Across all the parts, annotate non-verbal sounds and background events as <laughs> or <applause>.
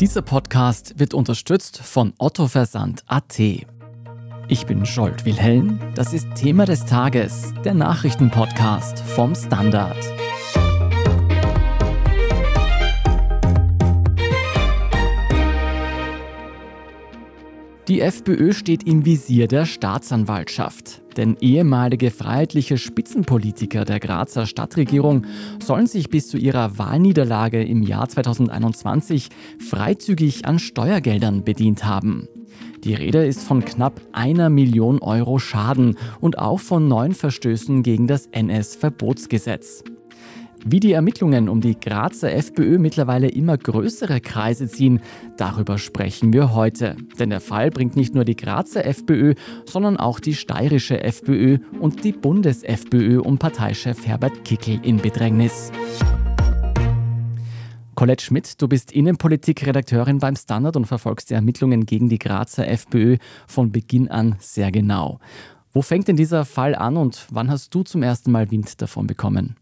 Dieser Podcast wird unterstützt von Otto Versand AT. Ich bin Scholt Wilhelm. Das ist Thema des Tages, der Nachrichtenpodcast vom Standard. Die FPÖ steht im Visier der Staatsanwaltschaft. Denn ehemalige freiheitliche Spitzenpolitiker der Grazer Stadtregierung sollen sich bis zu ihrer Wahlniederlage im Jahr 2021 freizügig an Steuergeldern bedient haben. Die Rede ist von knapp einer Million Euro Schaden und auch von neun Verstößen gegen das NS-Verbotsgesetz. Wie die Ermittlungen um die Grazer FPÖ mittlerweile immer größere Kreise ziehen, darüber sprechen wir heute. Denn der Fall bringt nicht nur die Grazer FPÖ, sondern auch die steirische FPÖ und die Bundes-FPÖ um Parteichef Herbert Kickel in Bedrängnis. Colette Schmidt, du bist Innenpolitikredakteurin beim Standard und verfolgst die Ermittlungen gegen die Grazer FPÖ von Beginn an sehr genau. Wo fängt denn dieser Fall an und wann hast du zum ersten Mal Wind davon bekommen?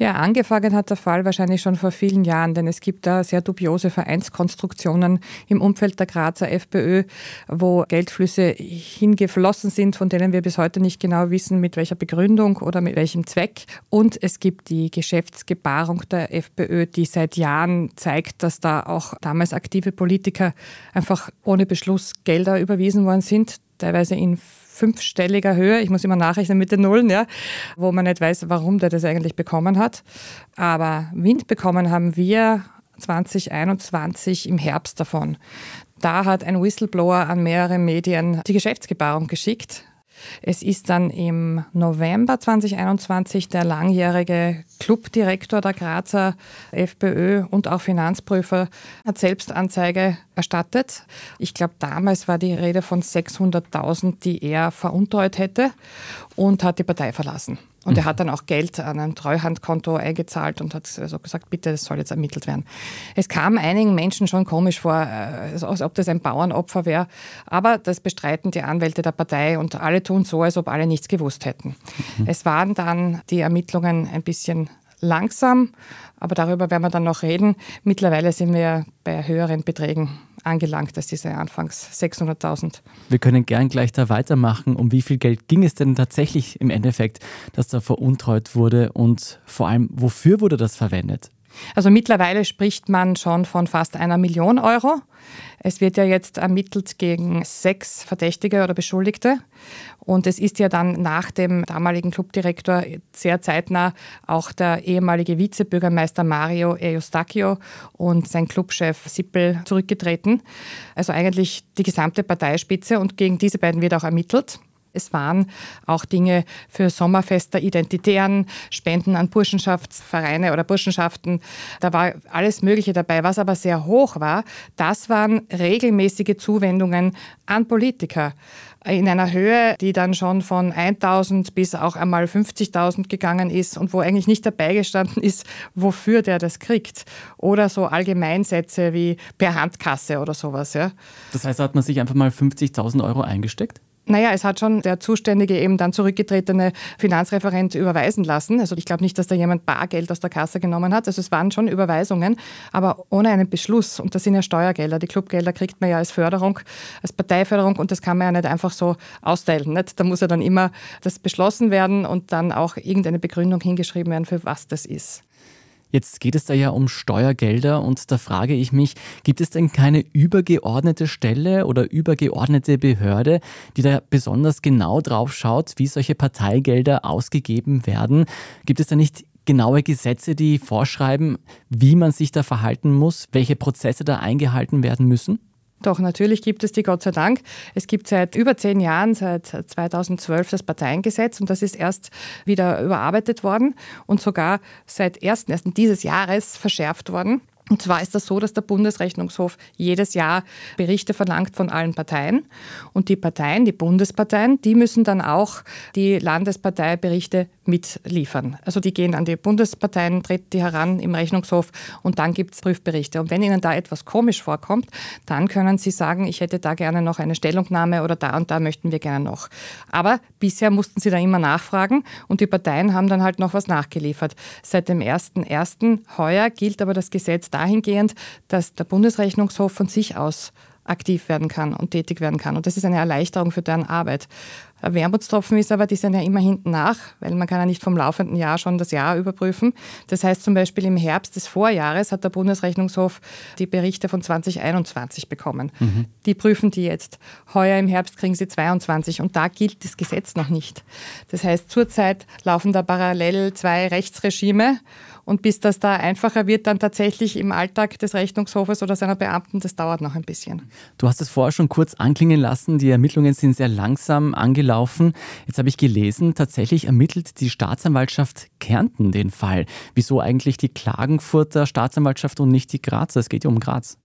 Ja, angefangen hat der Fall wahrscheinlich schon vor vielen Jahren, denn es gibt da sehr dubiose Vereinskonstruktionen im Umfeld der Grazer FPÖ, wo Geldflüsse hingeflossen sind, von denen wir bis heute nicht genau wissen, mit welcher Begründung oder mit welchem Zweck. Und es gibt die Geschäftsgebarung der FPÖ, die seit Jahren zeigt, dass da auch damals aktive Politiker einfach ohne Beschluss Gelder überwiesen worden sind, teilweise in fünfstelliger Höhe, ich muss immer nachrechnen mit den Nullen, ja, wo man nicht weiß, warum der das eigentlich bekommen hat. Aber Wind bekommen haben wir 2021 im Herbst davon. Da hat ein Whistleblower an mehrere Medien die Geschäftsgebarung geschickt es ist dann im November 2021 der langjährige Clubdirektor der Grazer FPÖ und auch Finanzprüfer hat Selbstanzeige erstattet. Ich glaube, damals war die Rede von 600.000, die er veruntreut hätte und hat die Partei verlassen. Und er mhm. hat dann auch Geld an ein Treuhandkonto eingezahlt und hat also gesagt, bitte, das soll jetzt ermittelt werden. Es kam einigen Menschen schon komisch vor, äh, als ob das ein Bauernopfer wäre. Aber das bestreiten die Anwälte der Partei und alle tun so, als ob alle nichts gewusst hätten. Mhm. Es waren dann die Ermittlungen ein bisschen langsam, aber darüber werden wir dann noch reden. Mittlerweile sind wir bei höheren Beträgen angelangt als diese anfangs 600.000. Wir können gern gleich da weitermachen. Um wie viel Geld ging es denn tatsächlich im Endeffekt, dass da veruntreut wurde und vor allem, wofür wurde das verwendet? Also mittlerweile spricht man schon von fast einer Million Euro. Es wird ja jetzt ermittelt gegen sechs Verdächtige oder Beschuldigte. Und es ist ja dann nach dem damaligen Clubdirektor sehr zeitnah auch der ehemalige Vizebürgermeister Mario Eustachio und sein Clubchef Sippel zurückgetreten. Also eigentlich die gesamte Parteispitze und gegen diese beiden wird auch ermittelt. Es waren auch Dinge für Sommerfest Identitären, Spenden an Burschenschaftsvereine oder Burschenschaften. Da war alles Mögliche dabei. Was aber sehr hoch war, das waren regelmäßige Zuwendungen an Politiker in einer Höhe, die dann schon von 1000 bis auch einmal 50.000 gegangen ist und wo eigentlich nicht dabei gestanden ist, wofür der das kriegt. Oder so Allgemeinsätze wie per Handkasse oder sowas. Ja. Das heißt, da hat man sich einfach mal 50.000 Euro eingesteckt? Naja, es hat schon der zuständige, eben dann zurückgetretene Finanzreferent überweisen lassen. Also ich glaube nicht, dass da jemand Bargeld aus der Kasse genommen hat. Also es waren schon Überweisungen, aber ohne einen Beschluss. Und das sind ja Steuergelder. Die Clubgelder kriegt man ja als Förderung, als Parteiförderung und das kann man ja nicht einfach so austeilen. Nicht? Da muss ja dann immer das beschlossen werden und dann auch irgendeine Begründung hingeschrieben werden, für was das ist. Jetzt geht es da ja um Steuergelder und da frage ich mich, gibt es denn keine übergeordnete Stelle oder übergeordnete Behörde, die da besonders genau drauf schaut, wie solche Parteigelder ausgegeben werden? Gibt es da nicht genaue Gesetze, die vorschreiben, wie man sich da verhalten muss, welche Prozesse da eingehalten werden müssen? Doch, natürlich gibt es die, Gott sei Dank. Es gibt seit über zehn Jahren, seit 2012, das Parteiengesetz und das ist erst wieder überarbeitet worden und sogar seit 1. dieses Jahres verschärft worden. Und zwar ist das so, dass der Bundesrechnungshof jedes Jahr Berichte verlangt von allen Parteien. Und die Parteien, die Bundesparteien, die müssen dann auch die Landesparteiberichte mitliefern. Also die gehen an die Bundesparteien, treten die heran im Rechnungshof und dann gibt es Prüfberichte. Und wenn Ihnen da etwas komisch vorkommt, dann können Sie sagen, ich hätte da gerne noch eine Stellungnahme oder da und da möchten wir gerne noch. Aber bisher mussten Sie da immer nachfragen und die Parteien haben dann halt noch was nachgeliefert. Seit dem 1.1. heuer gilt aber das Gesetz dahingehend, dass der Bundesrechnungshof von sich aus aktiv werden kann und tätig werden kann. Und das ist eine Erleichterung für deren Arbeit. Ein Wermutstropfen ist aber, die sind ja immer hinten nach, weil man kann ja nicht vom laufenden Jahr schon das Jahr überprüfen. Das heißt zum Beispiel im Herbst des Vorjahres hat der Bundesrechnungshof die Berichte von 2021 bekommen. Mhm. Die prüfen die jetzt. Heuer im Herbst kriegen sie 22 und da gilt das Gesetz noch nicht. Das heißt, zurzeit laufen da parallel zwei Rechtsregime und bis das da einfacher wird, dann tatsächlich im Alltag des Rechnungshofes oder seiner Beamten, das dauert noch ein bisschen. Du hast es vorher schon kurz anklingen lassen, die Ermittlungen sind sehr langsam angelaufen. Jetzt habe ich gelesen, tatsächlich ermittelt die Staatsanwaltschaft Kärnten den Fall. Wieso eigentlich die Klagenfurter Staatsanwaltschaft und nicht die Grazer? Es geht ja um Graz.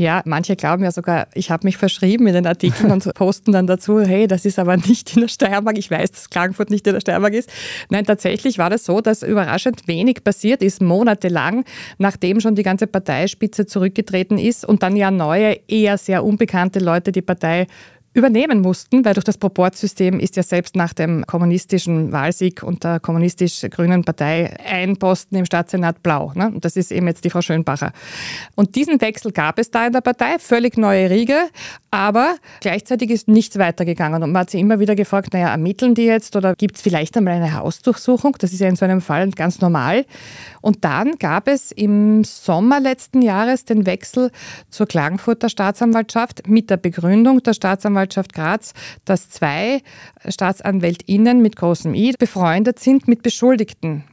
Ja, manche glauben ja sogar, ich habe mich verschrieben in den Artikeln und posten dann dazu, hey, das ist aber nicht in der Steiermark. Ich weiß, dass Klagenfurt nicht in der Steiermark ist. Nein, tatsächlich war das so, dass überraschend wenig passiert ist, monatelang, nachdem schon die ganze Parteispitze zurückgetreten ist und dann ja neue, eher sehr unbekannte Leute die Partei übernehmen mussten, weil durch das Proportsystem ist ja selbst nach dem kommunistischen Wahlsieg und der kommunistisch-grünen Partei ein Posten im Staatssenat blau. Ne? Und das ist eben jetzt die Frau Schönbacher. Und diesen Wechsel gab es da in der Partei, völlig neue Riege, aber gleichzeitig ist nichts weitergegangen. Und man hat sich immer wieder gefragt, naja, ermitteln die jetzt oder gibt es vielleicht einmal eine Hausdurchsuchung? Das ist ja in so einem Fall ganz normal. Und dann gab es im Sommer letzten Jahres den Wechsel zur Klagenfurter Staatsanwaltschaft mit der Begründung der Staatsanwaltschaft Graz, dass zwei Staatsanwältinnen mit großem I befreundet sind mit Beschuldigten.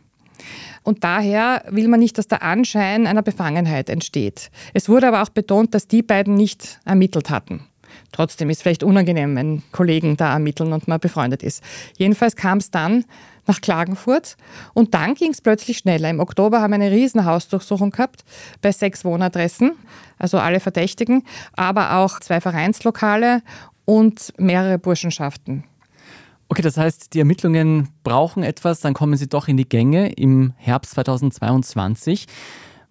Und daher will man nicht, dass der Anschein einer Befangenheit entsteht. Es wurde aber auch betont, dass die beiden nicht ermittelt hatten. Trotzdem ist es vielleicht unangenehm, wenn Kollegen da ermitteln und man befreundet ist. Jedenfalls kam es dann nach Klagenfurt. Und dann ging es plötzlich schneller. Im Oktober haben wir eine riesen Hausdurchsuchung gehabt bei sechs Wohnadressen, also alle Verdächtigen, aber auch zwei Vereinslokale und mehrere Burschenschaften. Okay, das heißt, die Ermittlungen brauchen etwas, dann kommen sie doch in die Gänge im Herbst 2022.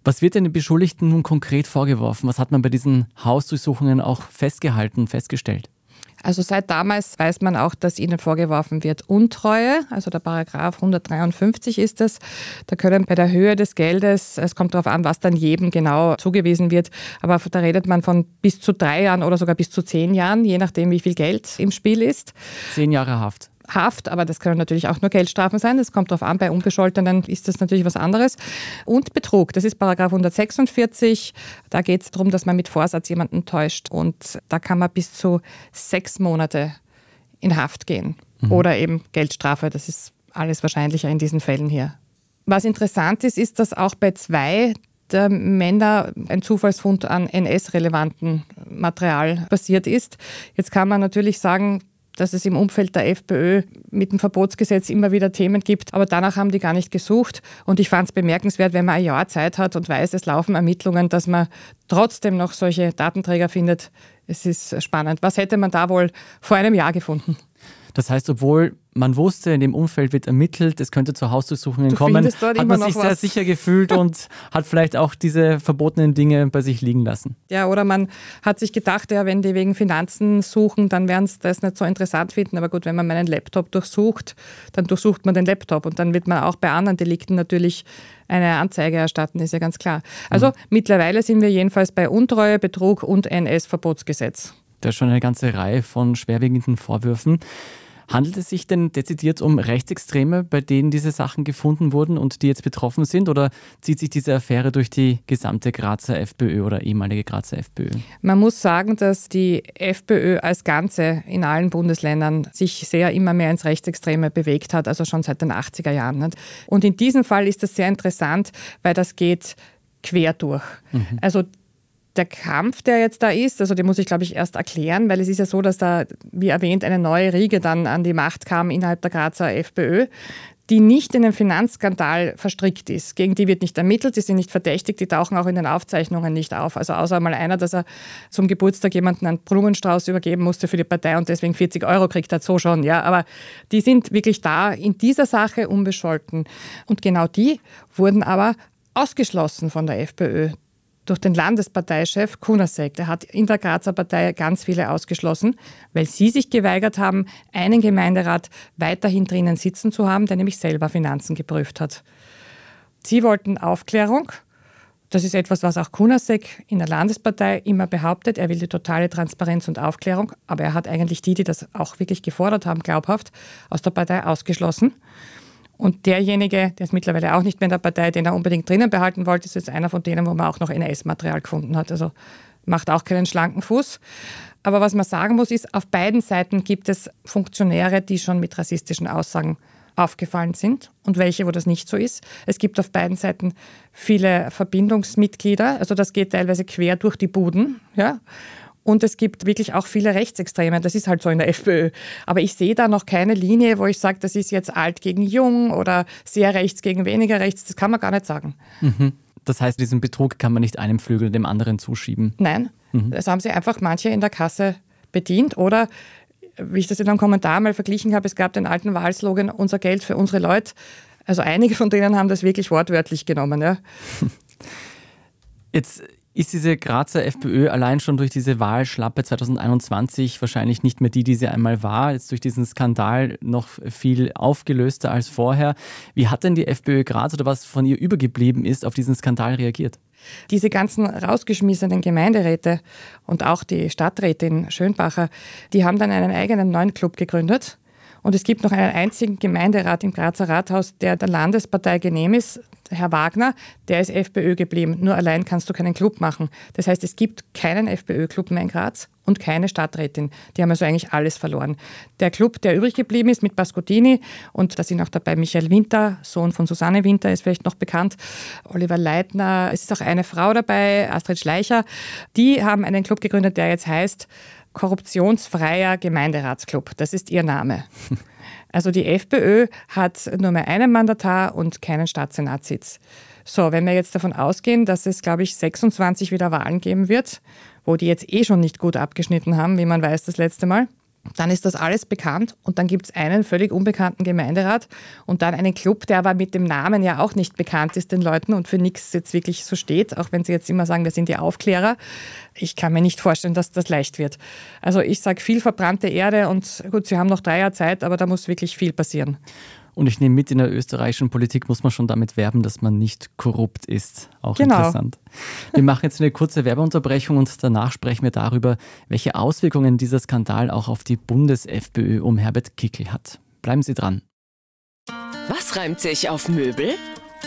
Was wird denn den Beschuldigten nun konkret vorgeworfen? Was hat man bei diesen Hausdurchsuchungen auch festgehalten, festgestellt? Also seit damals weiß man auch, dass ihnen vorgeworfen wird Untreue, also der Paragraph 153 ist es. Da können bei der Höhe des Geldes, es kommt darauf an, was dann jedem genau zugewiesen wird, aber da redet man von bis zu drei Jahren oder sogar bis zu zehn Jahren, je nachdem, wie viel Geld im Spiel ist. Zehn Jahre Haft. Haft, aber das können natürlich auch nur Geldstrafen sein. Das kommt darauf an, bei Unbescholtenen ist das natürlich was anderes. Und Betrug, das ist Paragraph 146. Da geht es darum, dass man mit Vorsatz jemanden täuscht. Und da kann man bis zu sechs Monate in Haft gehen. Mhm. Oder eben Geldstrafe. Das ist alles wahrscheinlicher in diesen Fällen hier. Was interessant ist, ist, dass auch bei zwei der Männer ein Zufallsfund an NS-relevanten Material passiert ist. Jetzt kann man natürlich sagen, dass es im Umfeld der FPÖ mit dem Verbotsgesetz immer wieder Themen gibt, aber danach haben die gar nicht gesucht. Und ich fand es bemerkenswert, wenn man ein Jahr Zeit hat und weiß, es laufen Ermittlungen, dass man trotzdem noch solche Datenträger findet. Es ist spannend. Was hätte man da wohl vor einem Jahr gefunden? Das heißt, obwohl man wusste, in dem Umfeld wird ermittelt, es könnte zu Hausdurchsuchungen kommen, hat man sich sehr was. sicher gefühlt und <laughs> hat vielleicht auch diese verbotenen Dinge bei sich liegen lassen. Ja, oder man hat sich gedacht, ja, wenn die wegen Finanzen suchen, dann werden sie das nicht so interessant finden. Aber gut, wenn man meinen Laptop durchsucht, dann durchsucht man den Laptop und dann wird man auch bei anderen Delikten natürlich eine Anzeige erstatten, ist ja ganz klar. Also mhm. mittlerweile sind wir jedenfalls bei Untreue, Betrug und NS-Verbotsgesetz. Da ist schon eine ganze Reihe von schwerwiegenden Vorwürfen. Handelt es sich denn dezidiert um Rechtsextreme, bei denen diese Sachen gefunden wurden und die jetzt betroffen sind? Oder zieht sich diese Affäre durch die gesamte Grazer FPÖ oder ehemalige Grazer FPÖ? Man muss sagen, dass die FPÖ als Ganze in allen Bundesländern sich sehr immer mehr ins Rechtsextreme bewegt hat, also schon seit den 80er Jahren. Und in diesem Fall ist das sehr interessant, weil das geht quer durch. Mhm. Also der Kampf, der jetzt da ist, also den muss ich, glaube ich, erst erklären, weil es ist ja so, dass da, wie erwähnt, eine neue Riege dann an die Macht kam innerhalb der Grazer FPÖ. die nicht in einen Finanzskandal verstrickt ist. Gegen die wird nicht ermittelt, die sind nicht verdächtigt, die tauchen auch in den Aufzeichnungen nicht auf. Also außer mal einer, dass er zum Geburtstag jemanden einen Blumenstrauß übergeben musste für die Partei und deswegen 40 Euro kriegt hat, so schon. Ja, aber die sind wirklich da in dieser Sache unbescholten. Und genau die wurden aber ausgeschlossen von der FPÖ durch den Landesparteichef Kunasek. Der hat in der Grazer Partei ganz viele ausgeschlossen, weil sie sich geweigert haben, einen Gemeinderat weiterhin drinnen sitzen zu haben, der nämlich selber Finanzen geprüft hat. Sie wollten Aufklärung. Das ist etwas, was auch Kunasek in der Landespartei immer behauptet. Er will die totale Transparenz und Aufklärung, aber er hat eigentlich die, die das auch wirklich gefordert haben, glaubhaft aus der Partei ausgeschlossen. Und derjenige, der ist mittlerweile auch nicht mehr in der Partei, den er unbedingt drinnen behalten wollte, ist jetzt einer von denen, wo man auch noch NS-Material gefunden hat. Also macht auch keinen schlanken Fuß. Aber was man sagen muss, ist, auf beiden Seiten gibt es Funktionäre, die schon mit rassistischen Aussagen aufgefallen sind und welche, wo das nicht so ist. Es gibt auf beiden Seiten viele Verbindungsmitglieder, also das geht teilweise quer durch die Buden. Ja? Und es gibt wirklich auch viele Rechtsextreme. Das ist halt so in der FPÖ. Aber ich sehe da noch keine Linie, wo ich sage, das ist jetzt alt gegen jung oder sehr rechts gegen weniger rechts. Das kann man gar nicht sagen. Mhm. Das heißt, diesen Betrug kann man nicht einem Flügel dem anderen zuschieben. Nein, mhm. das haben sie einfach manche in der Kasse bedient oder wie ich das in einem Kommentar mal verglichen habe, es gab den alten Wahlslogan, unser Geld für unsere Leute. Also einige von denen haben das wirklich wortwörtlich genommen. Ja. <laughs> Jetzt ist diese Grazer FPÖ allein schon durch diese Wahlschlappe 2021 wahrscheinlich nicht mehr die, die sie einmal war. Jetzt durch diesen Skandal noch viel aufgelöster als vorher. Wie hat denn die FPÖ Graz oder was von ihr übergeblieben ist, auf diesen Skandal reagiert? Diese ganzen rausgeschmissenen Gemeinderäte und auch die Stadträtin Schönbacher, die haben dann einen eigenen neuen Club gegründet. Und es gibt noch einen einzigen Gemeinderat im Grazer Rathaus, der der Landespartei genehm ist. Herr Wagner, der ist FPÖ geblieben. Nur allein kannst du keinen Club machen. Das heißt, es gibt keinen FPÖ-Club mehr in Graz und keine Stadträtin. Die haben also eigentlich alles verloren. Der Club, der übrig geblieben ist mit Pascotini und da sind auch dabei Michael Winter, Sohn von Susanne Winter, ist vielleicht noch bekannt, Oliver Leitner, es ist auch eine Frau dabei, Astrid Schleicher. Die haben einen Club gegründet, der jetzt heißt Korruptionsfreier Gemeinderatsclub. Das ist ihr Name. <laughs> Also die FPÖ hat nur mehr einen Mandatar und keinen Staatssenatssitz. So, wenn wir jetzt davon ausgehen, dass es, glaube ich, 26 wieder Wahlen geben wird, wo die jetzt eh schon nicht gut abgeschnitten haben, wie man weiß das letzte Mal, dann ist das alles bekannt und dann gibt es einen völlig unbekannten Gemeinderat und dann einen Club, der aber mit dem Namen ja auch nicht bekannt ist den Leuten und für nichts jetzt wirklich so steht, auch wenn sie jetzt immer sagen, wir sind die Aufklärer. Ich kann mir nicht vorstellen, dass das leicht wird. Also ich sage viel verbrannte Erde und gut, sie haben noch drei Jahre Zeit, aber da muss wirklich viel passieren. Und ich nehme mit, in der österreichischen Politik muss man schon damit werben, dass man nicht korrupt ist. Auch genau. interessant. Wir machen jetzt eine kurze Werbeunterbrechung und danach sprechen wir darüber, welche Auswirkungen dieser Skandal auch auf die Bundes-FPÖ um Herbert Kickel hat. Bleiben Sie dran. Was reimt sich auf Möbel?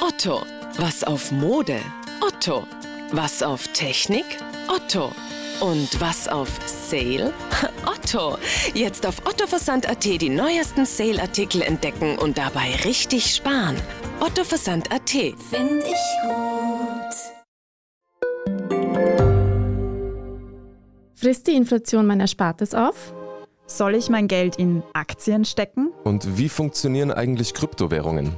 Otto. Was auf Mode? Otto. Was auf Technik? Otto. Und was auf Sale? <laughs> Otto. Jetzt auf ottoversand.at die neuesten Sale-Artikel entdecken und dabei richtig sparen. ottoversand.at. Finde ich gut. Frisst die Inflation mein Erspartes auf? Soll ich mein Geld in Aktien stecken? Und wie funktionieren eigentlich Kryptowährungen?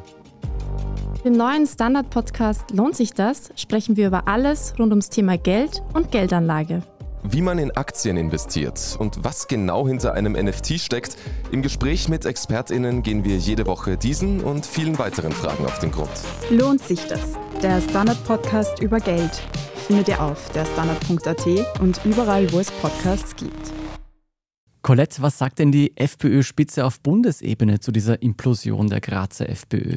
Im neuen Standard-Podcast Lohnt sich das? sprechen wir über alles rund ums Thema Geld und Geldanlage wie man in Aktien investiert und was genau hinter einem NFT steckt. Im Gespräch mit ExpertInnen gehen wir jede Woche diesen und vielen weiteren Fragen auf den Grund. Lohnt sich das? Der Standard-Podcast über Geld findet ihr auf der Standard.at und überall, wo es Podcasts gibt. Colette, was sagt denn die FPÖ-Spitze auf Bundesebene zu dieser Implosion der Grazer FPÖ?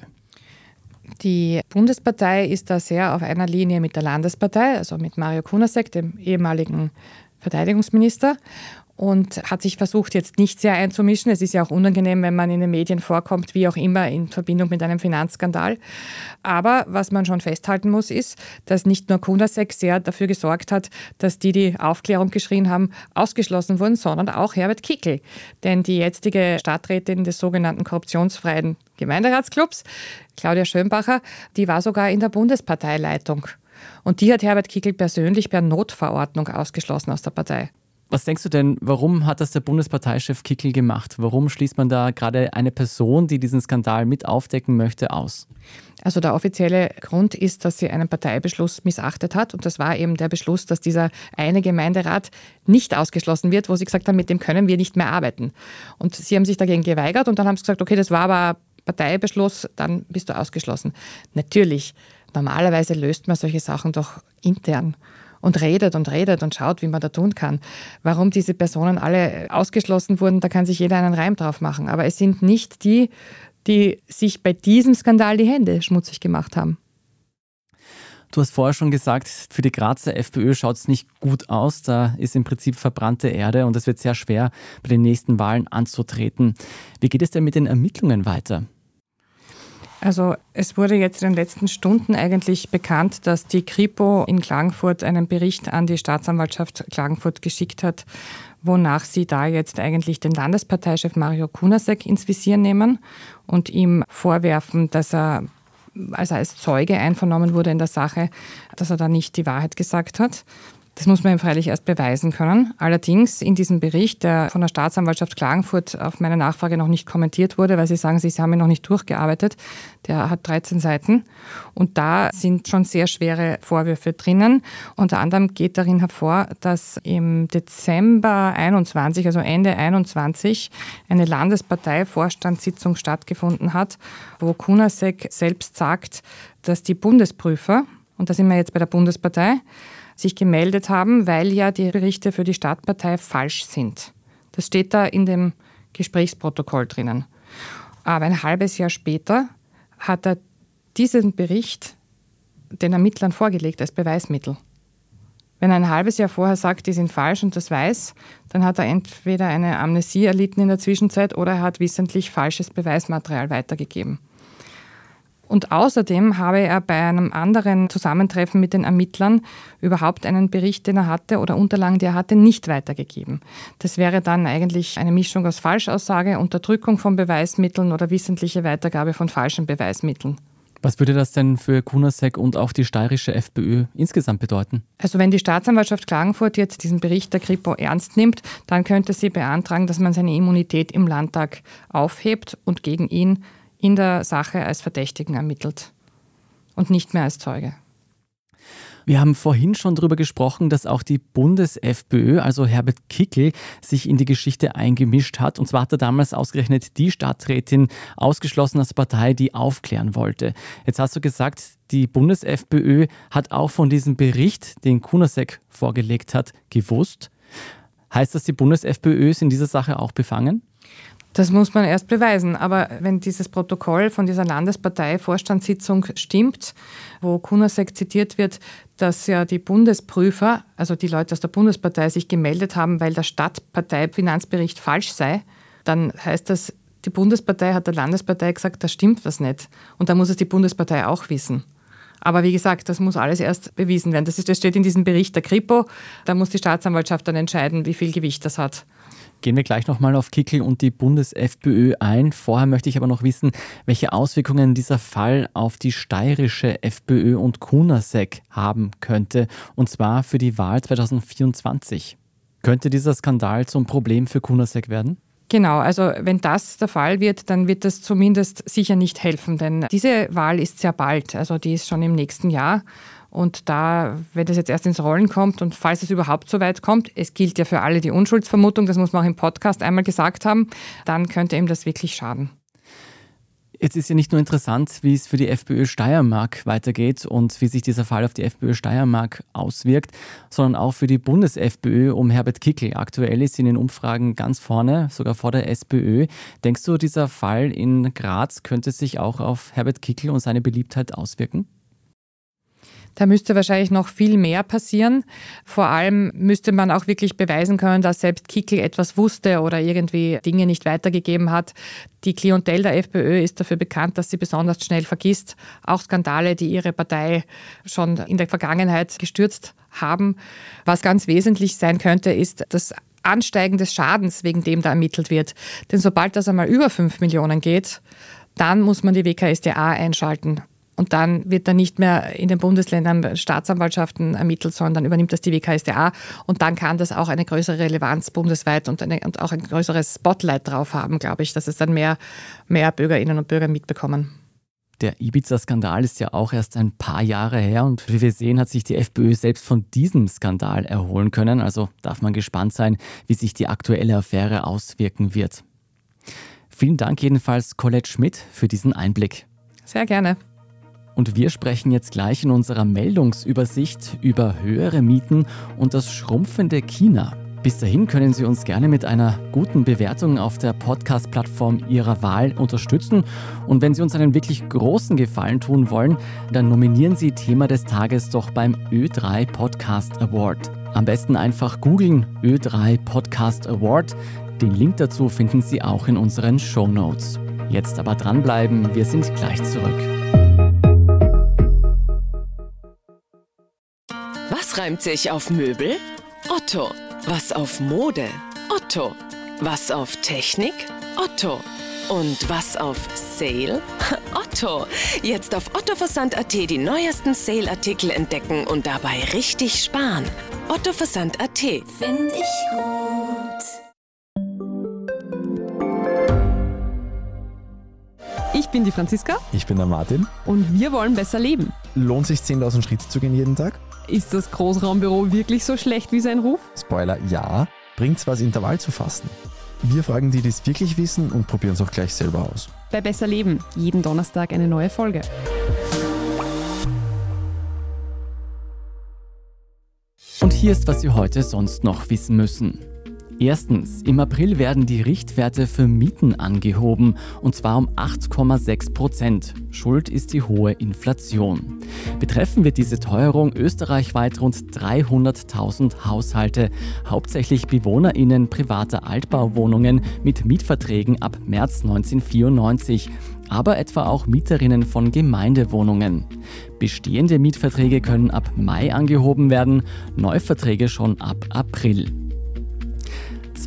Die Bundespartei ist da sehr auf einer Linie mit der Landespartei, also mit Mario Kunasek, dem ehemaligen Verteidigungsminister und hat sich versucht, jetzt nicht sehr einzumischen. Es ist ja auch unangenehm, wenn man in den Medien vorkommt, wie auch immer, in Verbindung mit einem Finanzskandal. Aber was man schon festhalten muss, ist, dass nicht nur Kunasek sehr dafür gesorgt hat, dass die, die Aufklärung geschrien haben, ausgeschlossen wurden, sondern auch Herbert Kickel. Denn die jetzige Stadträtin des sogenannten korruptionsfreien Gemeinderatsclubs, Claudia Schönbacher, die war sogar in der Bundesparteileitung. Und die hat Herbert Kickel persönlich per Notverordnung ausgeschlossen aus der Partei. Was denkst du denn, warum hat das der Bundesparteichef Kickel gemacht? Warum schließt man da gerade eine Person, die diesen Skandal mit aufdecken möchte, aus? Also der offizielle Grund ist, dass sie einen Parteibeschluss missachtet hat. Und das war eben der Beschluss, dass dieser eine Gemeinderat nicht ausgeschlossen wird, wo sie gesagt haben, mit dem können wir nicht mehr arbeiten. Und sie haben sich dagegen geweigert und dann haben sie gesagt, okay, das war aber Parteibeschluss, dann bist du ausgeschlossen. Natürlich, normalerweise löst man solche Sachen doch intern und redet und redet und schaut, wie man da tun kann. Warum diese Personen alle ausgeschlossen wurden, da kann sich jeder einen Reim drauf machen. Aber es sind nicht die, die sich bei diesem Skandal die Hände schmutzig gemacht haben. Du hast vorher schon gesagt, für die Grazer FPÖ schaut es nicht gut aus. Da ist im Prinzip verbrannte Erde und es wird sehr schwer, bei den nächsten Wahlen anzutreten. Wie geht es denn mit den Ermittlungen weiter? Also es wurde jetzt in den letzten Stunden eigentlich bekannt, dass die Kripo in Klagenfurt einen Bericht an die Staatsanwaltschaft Klagenfurt geschickt hat, wonach sie da jetzt eigentlich den Landesparteichef Mario Kunasek ins Visier nehmen und ihm vorwerfen, dass er als er als Zeuge einvernommen wurde in der Sache, dass er da nicht die Wahrheit gesagt hat. Das muss man ihm freilich erst beweisen können. Allerdings in diesem Bericht, der von der Staatsanwaltschaft Klagenfurt auf meine Nachfrage noch nicht kommentiert wurde, weil sie sagen, sie haben ihn noch nicht durchgearbeitet, der hat 13 Seiten und da sind schon sehr schwere Vorwürfe drinnen. Unter anderem geht darin hervor, dass im Dezember 21, also Ende 21, eine Landesparteivorstandssitzung stattgefunden hat, wo Kunasek selbst sagt, dass die Bundesprüfer, und da sind wir jetzt bei der Bundespartei, sich gemeldet haben, weil ja die Berichte für die Stadtpartei falsch sind. Das steht da in dem Gesprächsprotokoll drinnen. Aber ein halbes Jahr später hat er diesen Bericht den Ermittlern vorgelegt als Beweismittel. Wenn er ein halbes Jahr vorher sagt, die sind falsch und das weiß, dann hat er entweder eine Amnesie erlitten in der Zwischenzeit oder er hat wissentlich falsches Beweismaterial weitergegeben. Und außerdem habe er bei einem anderen Zusammentreffen mit den Ermittlern überhaupt einen Bericht, den er hatte oder Unterlagen, die er hatte, nicht weitergegeben. Das wäre dann eigentlich eine Mischung aus Falschaussage, Unterdrückung von Beweismitteln oder wissentliche Weitergabe von falschen Beweismitteln. Was würde das denn für Kunasek und auch die steirische FPÖ insgesamt bedeuten? Also wenn die Staatsanwaltschaft Klagenfurt jetzt diesen Bericht der Kripo ernst nimmt, dann könnte sie beantragen, dass man seine Immunität im Landtag aufhebt und gegen ihn in der Sache als Verdächtigen ermittelt und nicht mehr als Zeuge. Wir haben vorhin schon darüber gesprochen, dass auch die Bundes-FPÖ, also Herbert Kickel, sich in die Geschichte eingemischt hat. Und zwar hat er damals ausgerechnet die Stadträtin ausgeschlossen als Partei, die aufklären wollte. Jetzt hast du gesagt, die Bundes-FPÖ hat auch von diesem Bericht, den Kunasek vorgelegt hat, gewusst. Heißt das, die Bundes-FPÖ ist in dieser Sache auch befangen? Das muss man erst beweisen. Aber wenn dieses Protokoll von dieser Landespartei-Vorstandssitzung stimmt, wo Kunasek zitiert wird, dass ja die Bundesprüfer, also die Leute aus der Bundespartei, sich gemeldet haben, weil der Stadtpartei-Finanzbericht falsch sei, dann heißt das, die Bundespartei hat der Landespartei gesagt, da stimmt was nicht. Und da muss es die Bundespartei auch wissen. Aber wie gesagt, das muss alles erst bewiesen werden. Das, ist, das steht in diesem Bericht der Kripo. Da muss die Staatsanwaltschaft dann entscheiden, wie viel Gewicht das hat. Gehen wir gleich nochmal auf Kickel und die Bundes-FPÖ ein. Vorher möchte ich aber noch wissen, welche Auswirkungen dieser Fall auf die steirische FPÖ und Kunasek haben könnte, und zwar für die Wahl 2024. Könnte dieser Skandal zum Problem für Kunasek werden? Genau, also wenn das der Fall wird, dann wird das zumindest sicher nicht helfen, denn diese Wahl ist sehr bald, also die ist schon im nächsten Jahr. Und da, wenn das jetzt erst ins Rollen kommt und falls es überhaupt so weit kommt, es gilt ja für alle die Unschuldsvermutung, das muss man auch im Podcast einmal gesagt haben, dann könnte ihm das wirklich schaden. Jetzt ist ja nicht nur interessant, wie es für die FPÖ Steiermark weitergeht und wie sich dieser Fall auf die FPÖ Steiermark auswirkt, sondern auch für die Bundes-FPÖ um Herbert Kickel. Aktuell ist sie in den Umfragen ganz vorne, sogar vor der SPÖ. Denkst du, dieser Fall in Graz könnte sich auch auf Herbert Kickel und seine Beliebtheit auswirken? Da müsste wahrscheinlich noch viel mehr passieren. Vor allem müsste man auch wirklich beweisen können, dass selbst Kickel etwas wusste oder irgendwie Dinge nicht weitergegeben hat. Die Klientel der FPÖ ist dafür bekannt, dass sie besonders schnell vergisst. Auch Skandale, die ihre Partei schon in der Vergangenheit gestürzt haben. Was ganz wesentlich sein könnte, ist das Ansteigen des Schadens, wegen dem da ermittelt wird. Denn sobald das einmal über 5 Millionen geht, dann muss man die WKSDA einschalten und dann wird dann nicht mehr in den Bundesländern Staatsanwaltschaften ermittelt, sondern übernimmt das die WKSDA und dann kann das auch eine größere Relevanz bundesweit und, eine, und auch ein größeres Spotlight drauf haben, glaube ich, dass es dann mehr, mehr Bürgerinnen und Bürger mitbekommen. Der Ibiza-Skandal ist ja auch erst ein paar Jahre her und wie wir sehen, hat sich die FPÖ selbst von diesem Skandal erholen können. Also darf man gespannt sein, wie sich die aktuelle Affäre auswirken wird. Vielen Dank jedenfalls, Colette Schmidt, für diesen Einblick. Sehr gerne. Und wir sprechen jetzt gleich in unserer Meldungsübersicht über höhere Mieten und das schrumpfende China. Bis dahin können Sie uns gerne mit einer guten Bewertung auf der Podcast-Plattform Ihrer Wahl unterstützen. Und wenn Sie uns einen wirklich großen Gefallen tun wollen, dann nominieren Sie Thema des Tages doch beim Ö3 Podcast Award. Am besten einfach googeln Ö3 Podcast Award. Den Link dazu finden Sie auch in unseren Show Notes. Jetzt aber dranbleiben, wir sind gleich zurück. Was reimt sich auf Möbel? Otto. Was auf Mode? Otto. Was auf Technik? Otto. Und was auf Sale? <laughs> Otto. Jetzt auf ottoversand.at die neuesten Sale-Artikel entdecken und dabei richtig sparen. ottoversand.at. Finde ich gut. Ich bin die Franziska Ich bin der Martin. und wir wollen besser leben. Lohnt sich 10.000 Schritte zu gehen jeden Tag? Ist das Großraumbüro wirklich so schlecht wie sein Ruf? Spoiler, ja. Bringt's was, Intervall zu fasten? Wir fragen die, die es wirklich wissen und probieren es auch gleich selber aus. Bei Besser Leben, jeden Donnerstag eine neue Folge. Und hier ist, was Sie heute sonst noch wissen müssen. Erstens, im April werden die Richtwerte für Mieten angehoben, und zwar um 8,6 Prozent. Schuld ist die hohe Inflation. Betreffen wird diese Teuerung österreichweit rund 300.000 Haushalte, hauptsächlich BewohnerInnen privater Altbauwohnungen mit Mietverträgen ab März 1994 aber etwa auch Mieterinnen von Gemeindewohnungen. Bestehende Mietverträge können ab Mai angehoben werden, Neuverträge schon ab April.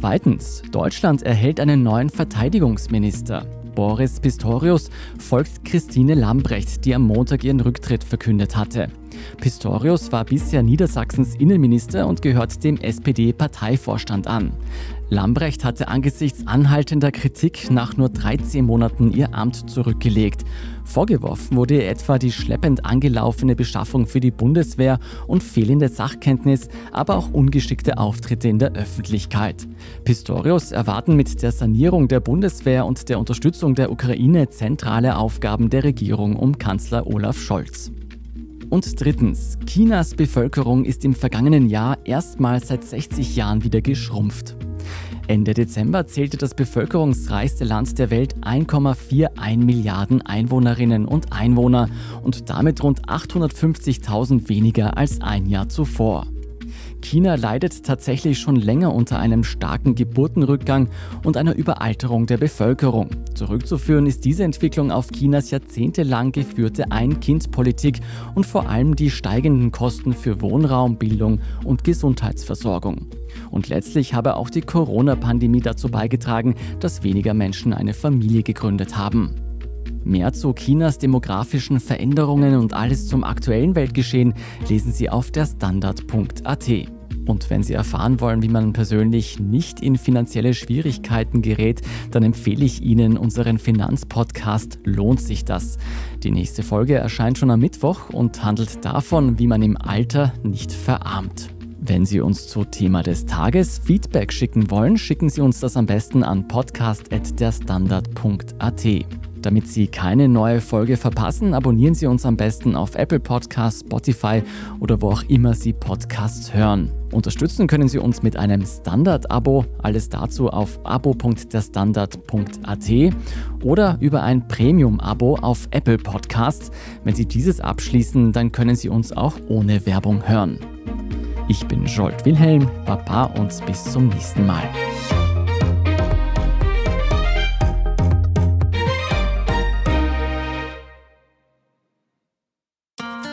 Zweitens, Deutschland erhält einen neuen Verteidigungsminister. Boris Pistorius folgt Christine Lambrecht, die am Montag ihren Rücktritt verkündet hatte. Pistorius war bisher Niedersachsens Innenminister und gehört dem SPD-Parteivorstand an. Lambrecht hatte angesichts anhaltender Kritik nach nur 13 Monaten ihr Amt zurückgelegt. Vorgeworfen wurde ihr etwa die schleppend angelaufene Beschaffung für die Bundeswehr und fehlende Sachkenntnis, aber auch ungeschickte Auftritte in der Öffentlichkeit. Pistorius erwarten mit der Sanierung der Bundeswehr und der Unterstützung der Ukraine zentrale Aufgaben der Regierung um Kanzler Olaf Scholz. Und drittens, Chinas Bevölkerung ist im vergangenen Jahr erstmals seit 60 Jahren wieder geschrumpft. Ende Dezember zählte das bevölkerungsreichste Land der Welt 1,41 Milliarden Einwohnerinnen und Einwohner und damit rund 850.000 weniger als ein Jahr zuvor. China leidet tatsächlich schon länger unter einem starken Geburtenrückgang und einer Überalterung der Bevölkerung. Zurückzuführen ist diese Entwicklung auf Chinas jahrzehntelang geführte Ein-Kind-Politik und vor allem die steigenden Kosten für Wohnraum, Bildung und Gesundheitsversorgung. Und letztlich habe auch die Corona-Pandemie dazu beigetragen, dass weniger Menschen eine Familie gegründet haben. Mehr zu Chinas demografischen Veränderungen und alles zum aktuellen Weltgeschehen lesen Sie auf der Standard.at. Und wenn Sie erfahren wollen, wie man persönlich nicht in finanzielle Schwierigkeiten gerät, dann empfehle ich Ihnen unseren Finanzpodcast Lohnt sich das? Die nächste Folge erscheint schon am Mittwoch und handelt davon, wie man im Alter nicht verarmt. Wenn Sie uns zu Thema des Tages Feedback schicken wollen, schicken Sie uns das am besten an podcast.derstandard.at. Damit Sie keine neue Folge verpassen, abonnieren Sie uns am besten auf Apple Podcasts, Spotify oder wo auch immer Sie Podcasts hören. Unterstützen können Sie uns mit einem Standard-Abo, alles dazu auf abo.derstandard.at oder über ein Premium-Abo auf Apple Podcasts. Wenn Sie dieses abschließen, dann können Sie uns auch ohne Werbung hören. Ich bin Jolt Wilhelm, Papa und bis zum nächsten Mal.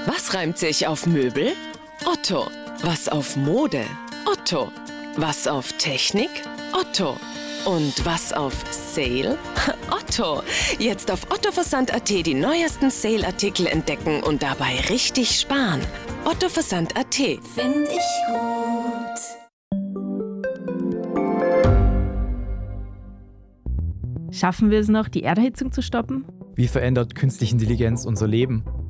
Was reimt sich auf Möbel? Otto. Was auf Mode? Otto. Was auf Technik? Otto. Und was auf Sale? <laughs> Otto. Jetzt auf ottoversand.at die neuesten Sale-Artikel entdecken und dabei richtig sparen. ottoversand.at. Find ich gut. Schaffen wir es noch, die Erderhitzung zu stoppen? Wie verändert künstliche Intelligenz unser Leben?